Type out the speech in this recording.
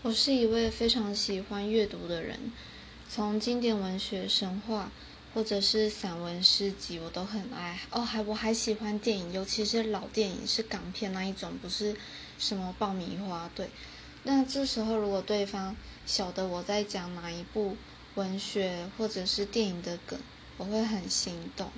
我是一位非常喜欢阅读的人从经典文学神话或者是散文诗集我都很爱。哦还我还喜欢电影尤其是老电影是港片那一种不是什么爆米花对。那这时候如果对方晓得我在讲哪一部文学或者是电影的梗我会很心动。